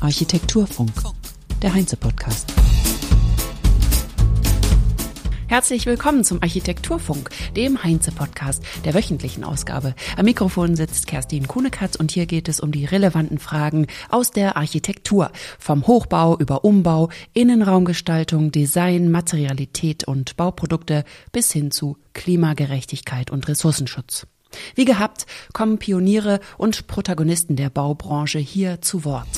Architekturfunk, der Heinze-Podcast. Herzlich willkommen zum Architekturfunk, dem Heinze-Podcast der wöchentlichen Ausgabe. Am Mikrofon sitzt Kerstin Kunekatz und hier geht es um die relevanten Fragen aus der Architektur. Vom Hochbau über Umbau, Innenraumgestaltung, Design, Materialität und Bauprodukte bis hin zu Klimagerechtigkeit und Ressourcenschutz. Wie gehabt kommen Pioniere und Protagonisten der Baubranche hier zu Wort.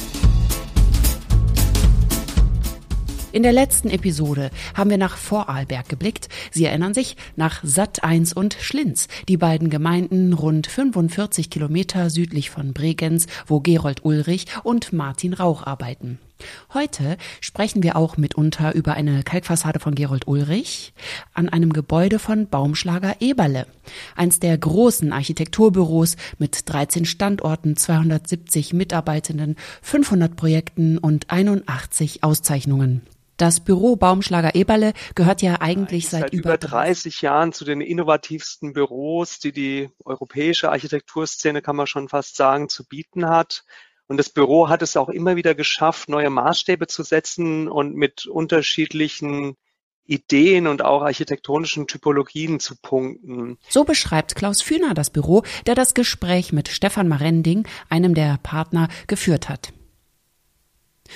In der letzten Episode haben wir nach Vorarlberg geblickt. Sie erinnern sich nach Satt 1 und Schlinz, die beiden Gemeinden rund 45 Kilometer südlich von Bregenz, wo Gerold Ulrich und Martin Rauch arbeiten. Heute sprechen wir auch mitunter über eine Kalkfassade von Gerold Ulrich an einem Gebäude von Baumschlager Eberle, eins der großen Architekturbüros mit 13 Standorten, 270 Mitarbeitenden, 500 Projekten und 81 Auszeichnungen. Das Büro Baumschlager Eberle gehört ja eigentlich seit, seit über 30 Jahren zu den innovativsten Büros, die die europäische Architekturszene, kann man schon fast sagen, zu bieten hat. Und das Büro hat es auch immer wieder geschafft, neue Maßstäbe zu setzen und mit unterschiedlichen Ideen und auch architektonischen Typologien zu punkten. So beschreibt Klaus Fühner das Büro, der das Gespräch mit Stefan Marending, einem der Partner, geführt hat.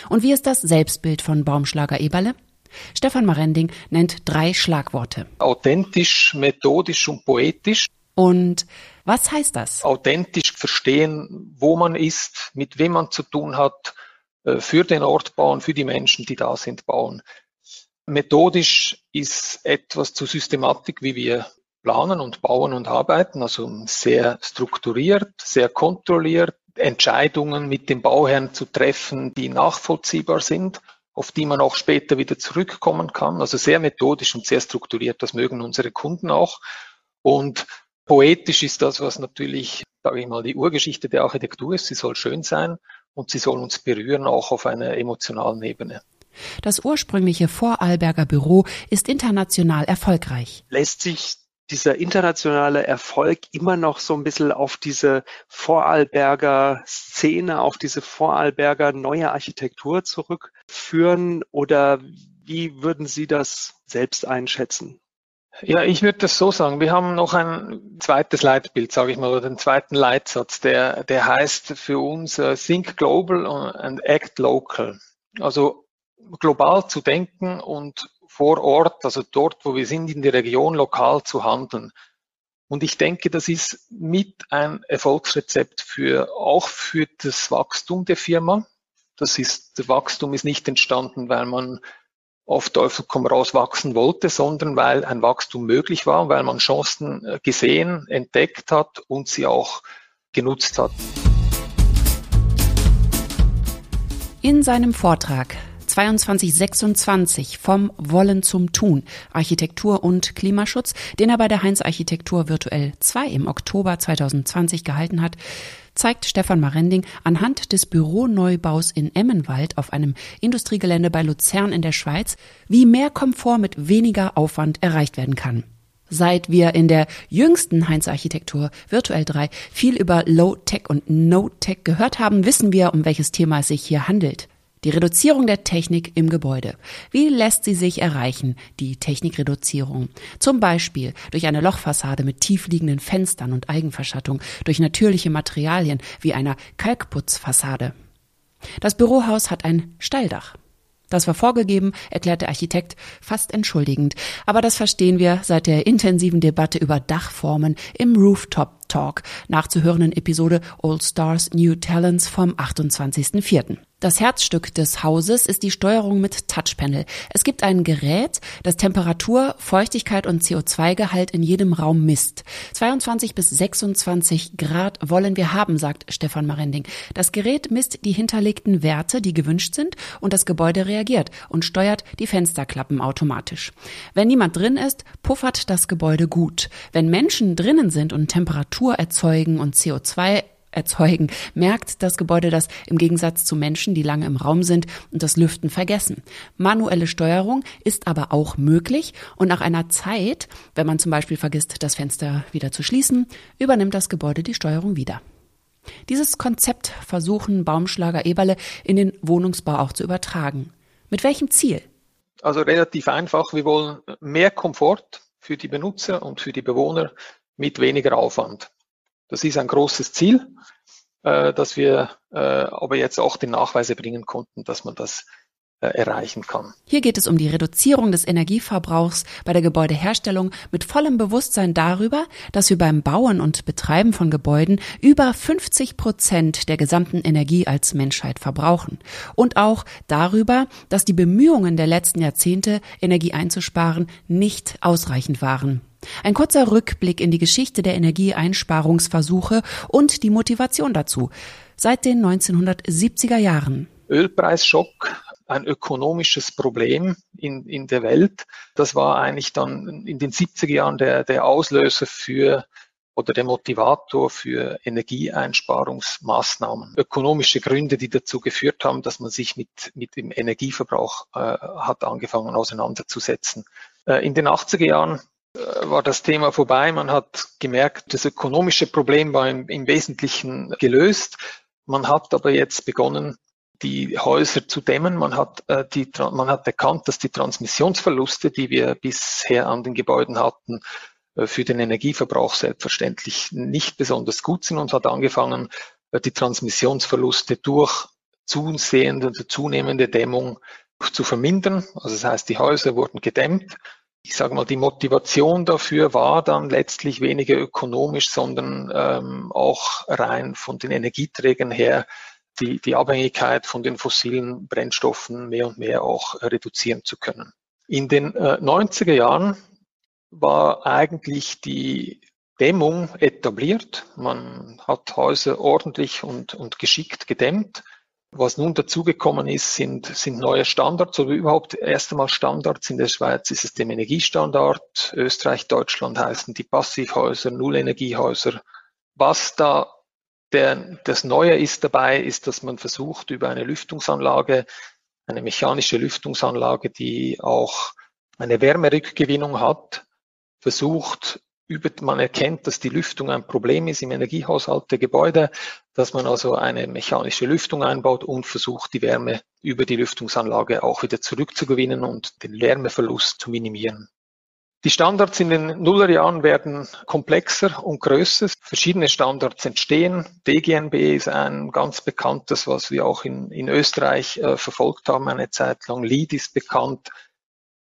Und wie ist das Selbstbild von Baumschlager Eberle? Stefan Marending nennt drei Schlagworte. Authentisch, methodisch und poetisch. Und was heißt das? Authentisch verstehen, wo man ist, mit wem man zu tun hat, äh, für den Ort bauen, für die Menschen, die da sind, bauen. Methodisch ist etwas zur Systematik, wie wir planen und bauen und arbeiten, also sehr strukturiert, sehr kontrolliert, Entscheidungen mit dem Bauherrn zu treffen, die nachvollziehbar sind, auf die man auch später wieder zurückkommen kann. Also sehr methodisch und sehr strukturiert. Das mögen unsere Kunden auch. Und poetisch ist das, was natürlich, sage ich mal, die Urgeschichte der Architektur ist. Sie soll schön sein und sie soll uns berühren, auch auf einer emotionalen Ebene. Das ursprüngliche Vorarlberger Büro ist international erfolgreich. Lässt sich dieser internationale Erfolg immer noch so ein bisschen auf diese Vorarlberger Szene, auf diese Vorarlberger neue Architektur zurückführen? Oder wie würden Sie das selbst einschätzen? Ja, ich würde das so sagen. Wir haben noch ein zweites Leitbild, sage ich mal, oder einen zweiten Leitsatz, der, der heißt für uns uh, Think Global and Act Local. Also global zu denken und vor Ort, also dort, wo wir sind, in der Region lokal zu handeln. Und ich denke, das ist mit ein Erfolgsrezept für, auch für das Wachstum der Firma. Das ist, der Wachstum ist nicht entstanden, weil man auf Teufel komm raus wachsen wollte, sondern weil ein Wachstum möglich war, weil man Chancen äh, gesehen, entdeckt hat und sie auch genutzt hat. In seinem Vortrag 2226 vom Wollen zum Tun, Architektur und Klimaschutz, den er bei der Heinz Architektur Virtuell 2 im Oktober 2020 gehalten hat, zeigt Stefan Marending anhand des Büroneubaus in Emmenwald auf einem Industriegelände bei Luzern in der Schweiz, wie mehr Komfort mit weniger Aufwand erreicht werden kann. Seit wir in der jüngsten Heinz Architektur Virtuell 3 viel über Low Tech und No Tech gehört haben, wissen wir, um welches Thema es sich hier handelt. Die Reduzierung der Technik im Gebäude. Wie lässt sie sich erreichen, die Technikreduzierung? Zum Beispiel durch eine Lochfassade mit tiefliegenden Fenstern und Eigenverschattung, durch natürliche Materialien wie einer Kalkputzfassade. Das Bürohaus hat ein Steildach. Das war vorgegeben, erklärt der Architekt fast entschuldigend. Aber das verstehen wir seit der intensiven Debatte über Dachformen im Rooftop Talk, nachzuhörenden Episode All Stars New Talents vom 28.04. Das Herzstück des Hauses ist die Steuerung mit Touchpanel. Es gibt ein Gerät, das Temperatur, Feuchtigkeit und CO2-Gehalt in jedem Raum misst. 22 bis 26 Grad wollen wir haben, sagt Stefan Marending. Das Gerät misst die hinterlegten Werte, die gewünscht sind, und das Gebäude reagiert und steuert die Fensterklappen automatisch. Wenn niemand drin ist, puffert das Gebäude gut. Wenn Menschen drinnen sind und Temperatur erzeugen und CO2 erzeugen, merkt das Gebäude das im Gegensatz zu Menschen, die lange im Raum sind und das Lüften vergessen. Manuelle Steuerung ist aber auch möglich und nach einer Zeit, wenn man zum Beispiel vergisst, das Fenster wieder zu schließen, übernimmt das Gebäude die Steuerung wieder. Dieses Konzept versuchen Baumschlager Eberle in den Wohnungsbau auch zu übertragen. Mit welchem Ziel? Also relativ einfach. Wir wollen mehr Komfort für die Benutzer und für die Bewohner mit weniger Aufwand. Das ist ein großes Ziel, äh, dass wir äh, aber jetzt auch den Nachweis bringen konnten, dass man das äh, erreichen kann. Hier geht es um die Reduzierung des Energieverbrauchs bei der Gebäudeherstellung mit vollem Bewusstsein darüber, dass wir beim Bauen und Betreiben von Gebäuden über 50 Prozent der gesamten Energie als Menschheit verbrauchen. Und auch darüber, dass die Bemühungen der letzten Jahrzehnte, Energie einzusparen, nicht ausreichend waren. Ein kurzer Rückblick in die Geschichte der Energieeinsparungsversuche und die Motivation dazu. Seit den 1970er Jahren. Ölpreisschock ein ökonomisches Problem in, in der Welt. Das war eigentlich dann in den 70er Jahren der, der Auslöser für oder der Motivator für Energieeinsparungsmaßnahmen. Ökonomische Gründe, die dazu geführt haben, dass man sich mit, mit dem Energieverbrauch äh, hat angefangen auseinanderzusetzen. Äh, in den 80er Jahren war das Thema vorbei. Man hat gemerkt, das ökonomische Problem war im, im Wesentlichen gelöst. Man hat aber jetzt begonnen, die Häuser zu dämmen. Man hat, äh, die, man hat erkannt, dass die Transmissionsverluste, die wir bisher an den Gebäuden hatten, äh, für den Energieverbrauch selbstverständlich nicht besonders gut sind und hat angefangen, äh, die Transmissionsverluste durch zusehende zunehmende Dämmung zu vermindern. Also das heißt, die Häuser wurden gedämmt. Ich sage mal, die Motivation dafür war dann letztlich weniger ökonomisch, sondern ähm, auch rein von den Energieträgern her die, die Abhängigkeit von den fossilen Brennstoffen mehr und mehr auch reduzieren zu können. In den äh, 90er Jahren war eigentlich die Dämmung etabliert. Man hat Häuser ordentlich und, und geschickt gedämmt. Was nun dazugekommen ist, sind, sind neue Standards oder überhaupt erst einmal Standards. In der Schweiz ist es dem Energiestandard. Österreich, Deutschland heißen die Passivhäuser, Nullenergiehäuser. Was da der, das Neue ist dabei, ist, dass man versucht, über eine Lüftungsanlage, eine mechanische Lüftungsanlage, die auch eine Wärmerückgewinnung hat, versucht, über, man erkennt, dass die Lüftung ein Problem ist im Energiehaushalt der Gebäude, dass man also eine mechanische Lüftung einbaut und versucht, die Wärme über die Lüftungsanlage auch wieder zurückzugewinnen und den Wärmeverlust zu minimieren. Die Standards in den Nullerjahren werden komplexer und größer. Verschiedene Standards entstehen. DGNB ist ein ganz bekanntes, was wir auch in, in Österreich äh, verfolgt haben eine Zeit lang. LEED ist bekannt.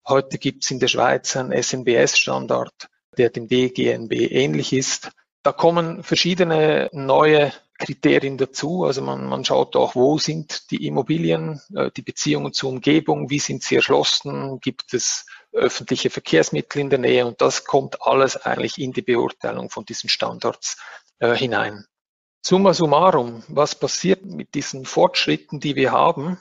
Heute gibt es in der Schweiz einen SNBS-Standard, der dem DGNB ähnlich ist. Da kommen verschiedene neue Kriterien dazu. Also man, man schaut auch, wo sind die Immobilien, äh, die Beziehungen zur Umgebung, wie sind sie erschlossen, gibt es öffentliche Verkehrsmittel in der Nähe und das kommt alles eigentlich in die Beurteilung von diesen Standards äh, hinein. Summa summarum, was passiert mit diesen Fortschritten, die wir haben?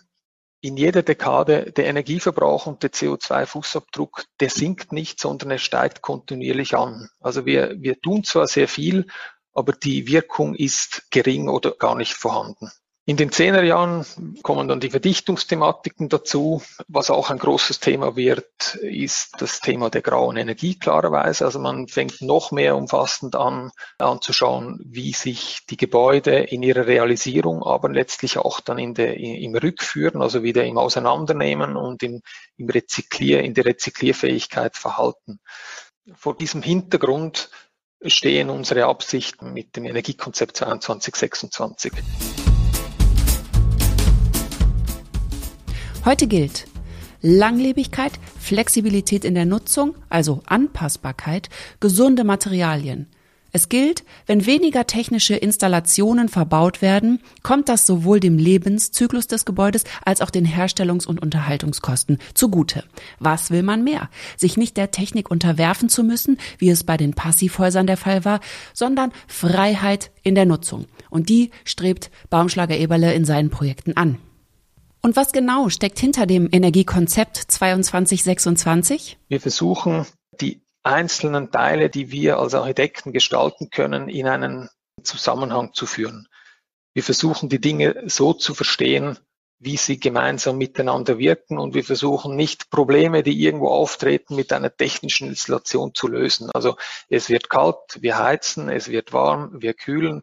In jeder Dekade der Energieverbrauch und der CO2-Fußabdruck, der sinkt nicht, sondern er steigt kontinuierlich an. Also wir, wir tun zwar sehr viel, aber die Wirkung ist gering oder gar nicht vorhanden. In den Zehnerjahren kommen dann die Verdichtungsthematiken dazu. Was auch ein großes Thema wird, ist das Thema der grauen Energie klarerweise. Also man fängt noch mehr umfassend an, anzuschauen, wie sich die Gebäude in ihrer Realisierung, aber letztlich auch dann in der, im Rückführen, also wieder im Auseinandernehmen und im, im Rezyklier, in der Rezyklierfähigkeit verhalten. Vor diesem Hintergrund stehen unsere Absichten mit dem Energiekonzept 2226. Heute gilt Langlebigkeit, Flexibilität in der Nutzung, also Anpassbarkeit, gesunde Materialien. Es gilt, wenn weniger technische Installationen verbaut werden, kommt das sowohl dem Lebenszyklus des Gebäudes als auch den Herstellungs- und Unterhaltungskosten zugute. Was will man mehr? Sich nicht der Technik unterwerfen zu müssen, wie es bei den Passivhäusern der Fall war, sondern Freiheit in der Nutzung. Und die strebt Baumschlager Eberle in seinen Projekten an. Und was genau steckt hinter dem Energiekonzept 2226? Wir versuchen, die einzelnen Teile, die wir als Architekten gestalten können, in einen Zusammenhang zu führen. Wir versuchen, die Dinge so zu verstehen, wie sie gemeinsam miteinander wirken und wir versuchen nicht Probleme, die irgendwo auftreten, mit einer technischen Installation zu lösen. Also es wird kalt, wir heizen, es wird warm, wir kühlen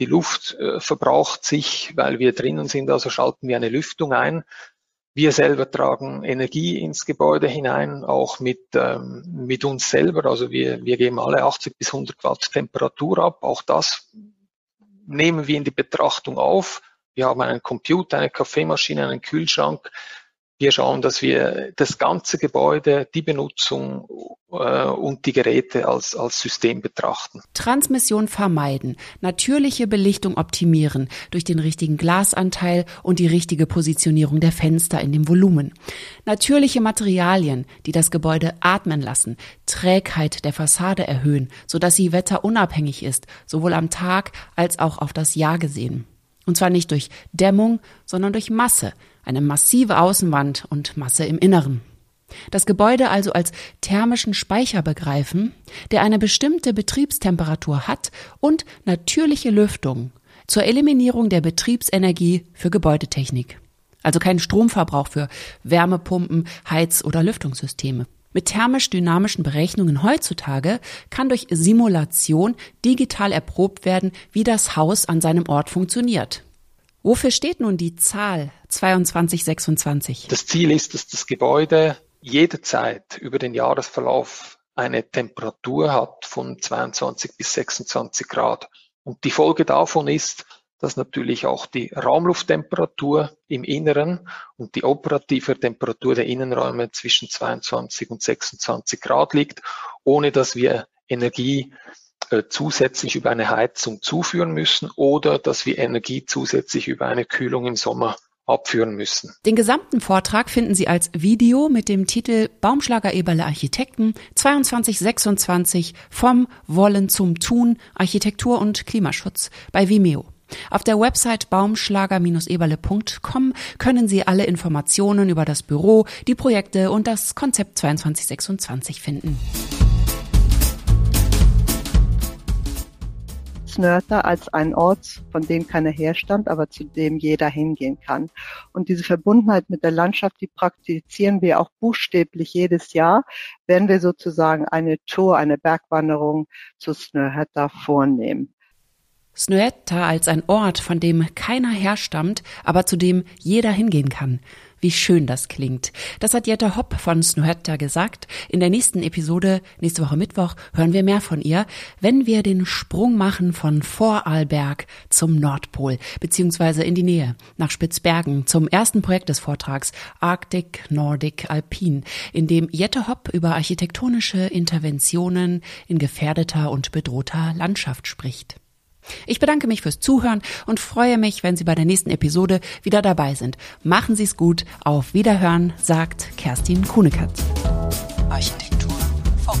Die Luft äh, verbraucht sich, weil wir drinnen sind, also schalten wir eine Lüftung ein. Wir selber tragen Energie ins Gebäude hinein, auch mit, ähm, mit uns selber. Also wir, wir geben alle 80 bis 100 Watt Temperatur ab. Auch das nehmen wir in die Betrachtung auf. Wir haben einen Computer, eine Kaffeemaschine, einen Kühlschrank. Wir schauen, dass wir das ganze Gebäude, die Benutzung äh, und die Geräte als, als System betrachten. Transmission vermeiden, natürliche Belichtung optimieren durch den richtigen Glasanteil und die richtige Positionierung der Fenster in dem Volumen. Natürliche Materialien, die das Gebäude atmen lassen, Trägheit der Fassade erhöhen, sodass sie wetterunabhängig ist, sowohl am Tag als auch auf das Jahr gesehen. Und zwar nicht durch Dämmung, sondern durch Masse, eine massive Außenwand und Masse im Inneren. Das Gebäude also als thermischen Speicher begreifen, der eine bestimmte Betriebstemperatur hat und natürliche Lüftung zur Eliminierung der Betriebsenergie für Gebäudetechnik. Also kein Stromverbrauch für Wärmepumpen, Heiz- oder Lüftungssysteme. Mit thermisch-dynamischen Berechnungen heutzutage kann durch Simulation digital erprobt werden, wie das Haus an seinem Ort funktioniert. Wofür steht nun die Zahl 2226? Das Ziel ist, dass das Gebäude jederzeit über den Jahresverlauf eine Temperatur hat von 22 bis 26 Grad. Und die Folge davon ist, dass natürlich auch die Raumlufttemperatur im Inneren und die operative Temperatur der Innenräume zwischen 22 und 26 Grad liegt, ohne dass wir Energie äh, zusätzlich über eine Heizung zuführen müssen oder dass wir Energie zusätzlich über eine Kühlung im Sommer abführen müssen. Den gesamten Vortrag finden Sie als Video mit dem Titel Baumschlager Eberle Architekten 2226 vom Wollen zum Tun Architektur und Klimaschutz bei Vimeo. Auf der Website baumschlager-eberle.com können Sie alle Informationen über das Büro, die Projekte und das Konzept 2226 finden. Snörter als ein Ort, von dem keiner herstand, aber zu dem jeder hingehen kann. Und diese Verbundenheit mit der Landschaft, die praktizieren wir auch buchstäblich jedes Jahr, wenn wir sozusagen eine Tour, eine Bergwanderung zu Snöhetta vornehmen. Snöhetta als ein Ort, von dem keiner herstammt, aber zu dem jeder hingehen kann. Wie schön das klingt. Das hat Jette Hopp von Snuhetta gesagt. In der nächsten Episode, nächste Woche Mittwoch, hören wir mehr von ihr, wenn wir den Sprung machen von Vorarlberg zum Nordpol, beziehungsweise in die Nähe, nach Spitzbergen, zum ersten Projekt des Vortrags Arctic Nordic Alpine, in dem Jette Hopp über architektonische Interventionen in gefährdeter und bedrohter Landschaft spricht. Ich bedanke mich fürs Zuhören und freue mich, wenn Sie bei der nächsten Episode wieder dabei sind. Machen Sie es gut. Auf Wiederhören, sagt Kerstin Kuhnekatz. Architektur Funk.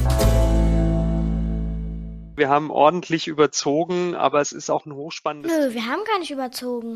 Wir haben ordentlich überzogen, aber es ist auch ein hochspannendes. Nö, wir haben gar nicht überzogen.